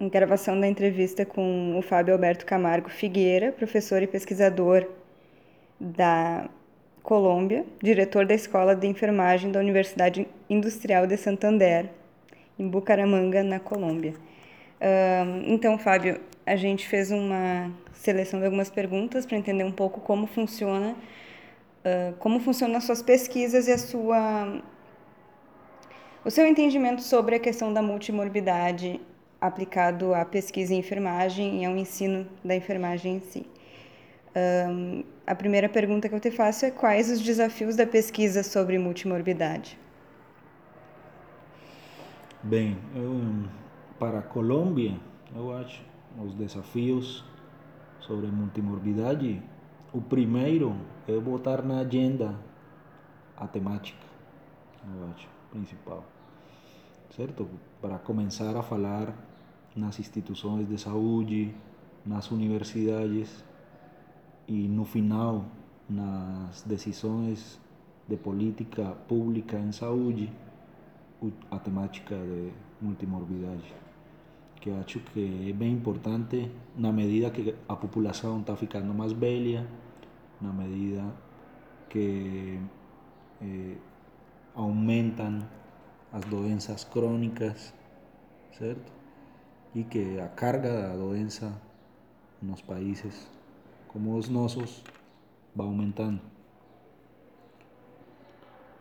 gravação da entrevista com o Fábio Alberto Camargo Figueira, professor e pesquisador da Colômbia, diretor da Escola de Enfermagem da Universidade Industrial de Santander, em Bucaramanga, na Colômbia. então, Fábio, a gente fez uma seleção de algumas perguntas para entender um pouco como funciona, como funcionam as suas pesquisas e a sua, o seu entendimento sobre a questão da multimorbidade aplicado à pesquisa em enfermagem e ao ensino da enfermagem em si. Um, a primeira pergunta que eu te faço é quais os desafios da pesquisa sobre multimorbidade? Bem, eu, para a Colômbia, eu acho os desafios sobre multimorbidade, o primeiro é botar na agenda a temática, eu acho, principal, certo? Para começar a falar nas instituições de saúde, nas universidades, e no final, nas decisões de política pública em saúde, a temática de multimorbidade, que acho que é bem importante na medida que a população está ficando mais velha, na medida que as doenças crônicas, certo? E que a carga da doença nos países como os nossos vai aumentando.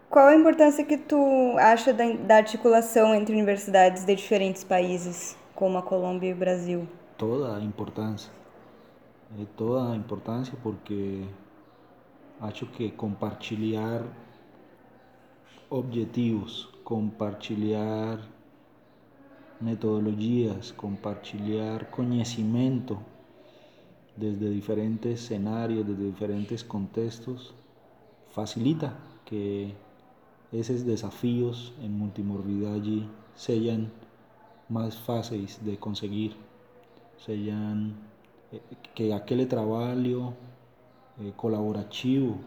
Qual a importância que tu acha da, da articulação entre universidades de diferentes países, como a Colômbia e o Brasil? Toda a importância. É toda a importância porque acho que compartilhar objetivos, compartilhar metodologias, compartilhar conhecimento desde diferentes escenarios, desde diferentes contextos, facilita que esos desafíos en multimorbidad sean más fáciles de conseguir, sean eh, que aquel trabajo eh, colaborativo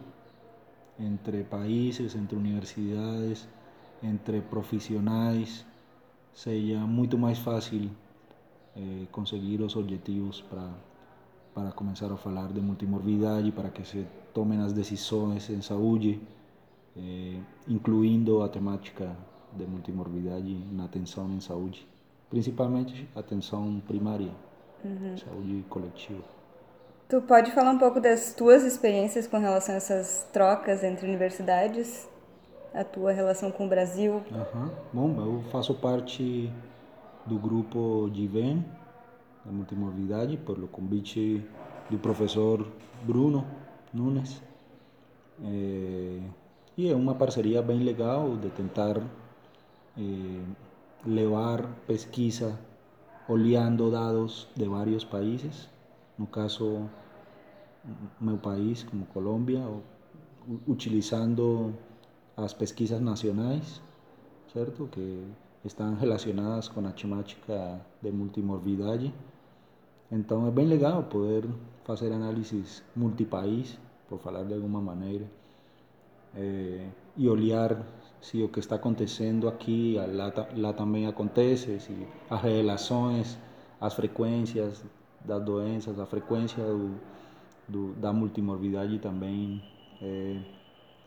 entre países, entre universidades, entre profesionales, sea mucho más fácil eh, conseguir los objetivos para para começar a falar de multimorbidade, para que se tomem as decisões em saúde, eh, incluindo a temática de multimorbidade na atenção em saúde, principalmente atenção primária, uhum. saúde coletiva. Tu pode falar um pouco das tuas experiências com relação a essas trocas entre universidades, a tua relação com o Brasil? Uhum. Bom, eu faço parte do grupo de IVEN, da multimorbidade, por o convite do professor Bruno Nunes. É, e é uma parceria bem legal de tentar é, levar pesquisa olhando dados de vários países, no caso meu país como Colômbia, utilizando as pesquisas nacionais, certo? Que estão relacionadas com a temática de multimorbidade então é bem legal poder fazer análises multipaís, por falar de alguma maneira, é, e olhar se o que está acontecendo aqui lá, lá também acontece, se as relações, as frequências das doenças, a frequência do, do, da multimorbidade também é,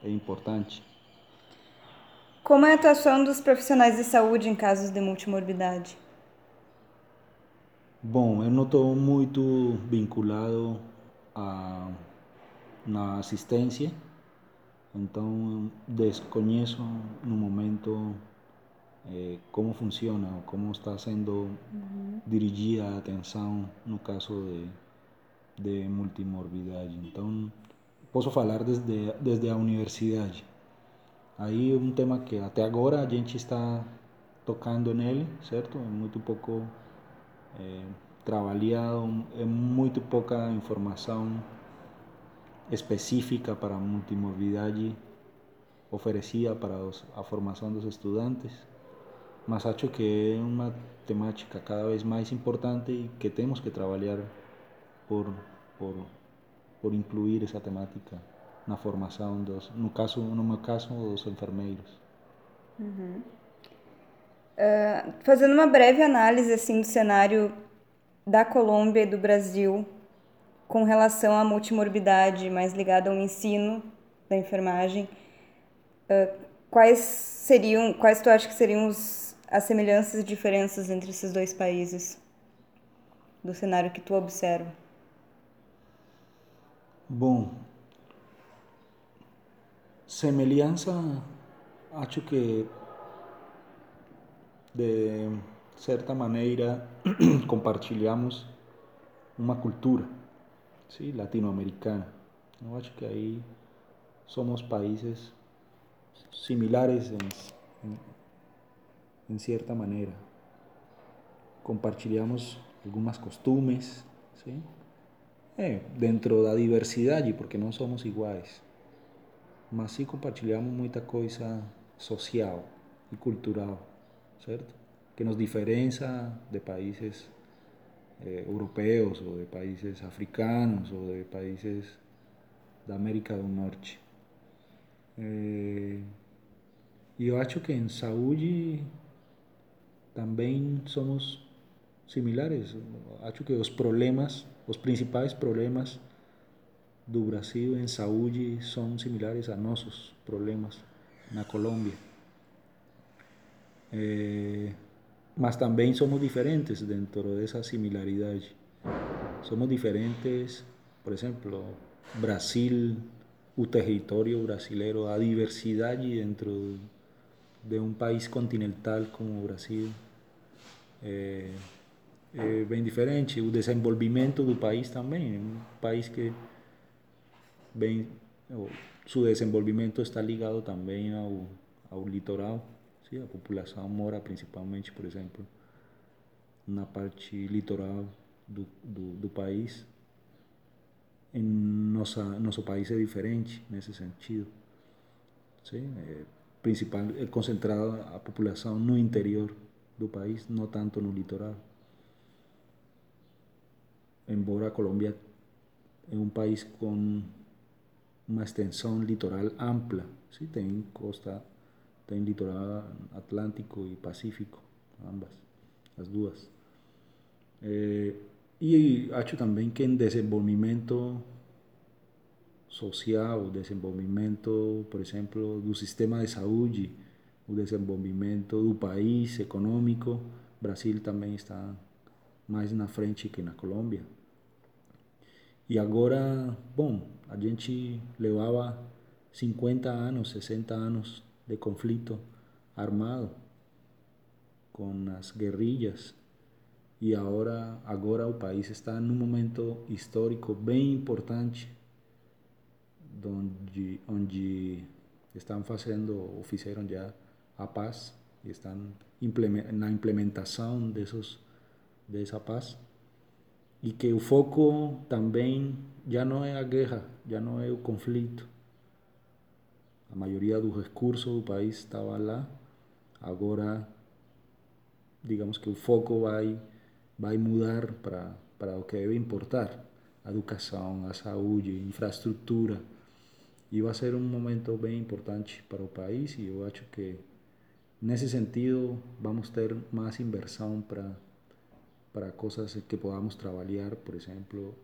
é importante. Como é a atuação dos profissionais de saúde em casos de multimorbidade? Bom, eu não estou muito vinculado a, na assistência, então desconheço no momento eh, como funciona, como está sendo uhum. dirigida a atenção no caso de, de multimorbidade. Então, posso falar desde, desde a universidade. Aí um tema que até agora a gente está tocando nele, certo? É muito pouco é, trabalhado, é muito pouca informação específica para a multimorbidade oferecida para os, a formação dos estudantes, mas acho que é uma temática cada vez mais importante e que temos que trabalhar por, por, por incluir essa temática na formação dos, no caso, no meu caso, dos enfermeiros. Uhum. Uh, fazendo uma breve análise assim do cenário da Colômbia e do Brasil com relação à multimorbidade mais ligada ao ensino da enfermagem, uh, quais seriam, quais tu acha que seriam os, as semelhanças e diferenças entre esses dois países do cenário que tu observa? Bom, semelhança, acho que de certa maneira compartilhamos uma cultura sim, latino-americana. Eu acho que aí somos países similares em, em, em certa maneira. Compartilhamos algumas costumes, sim? É, dentro da diversidade, porque não somos iguais. Mas sim compartilhamos muita coisa social e cultural, certo? que nos diferencia de países eh, europeos o de países africanos o de países de América del Norte. Eh, e eu acho que em saúde também somos similares. Acho que os problemas, os principais problemas do Brasil em saúde são similares a nossos problemas na Colômbia. Eh, mas también somos diferentes dentro de esa similaridad. Somos diferentes, por ejemplo, Brasil, un territorio brasilero, a diversidad dentro de un país continental como Brasil. Eh, é bem diferente. O desenvolvimento do país também. Um país que bem, seu desenvolvimento está ligado também ao, ao litoral. ¿sí? A população mora principalmente, por exemplo, na parte litoral do, país. Em nossa, nosso país é diferente nesse sentido. Sim? É, principal, é concentrada a população no interior do país, não tanto no litoral. Embora a Colômbia é um país com uma extensão litoral ampla, sim? tem costa tem litoral atlântico e pacífico, ambas, as duas. É, e acho também que em desenvolvimento social, desenvolvimento, por exemplo, do sistema de saúde, o desenvolvimento do país econômico, Brasil também está mais na frente que na Colômbia. E agora, bom, a gente levava 50 anos, 60 anos de conflicto armado con las guerrillas. Y ahora agora o país está en un momento histórico bien importante donde, onde están haciendo o fizeram a paz y están en la implementación de, esos, de esa paz y que el foco también ya no es la guerra, ya no es el conflicto, a maioria do recurso do país estava lá. Agora, digamos que o foco vai vai mudar para para o que deve importar: a educação, a saúde, a infraestrutura. E vai ser um momento bem importante para o país e eu acho que nesse sentido vamos ter mais inversão para para coisas que podamos trabalhar, por exemplo,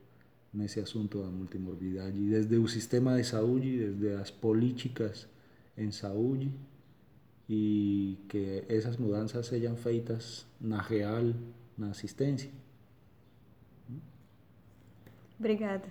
nesse assunto da multimorbidade, desde o sistema de saúde, desde as políticas em saúde e que essas mudanças sejam feitas na real, na assistência. Obrigada.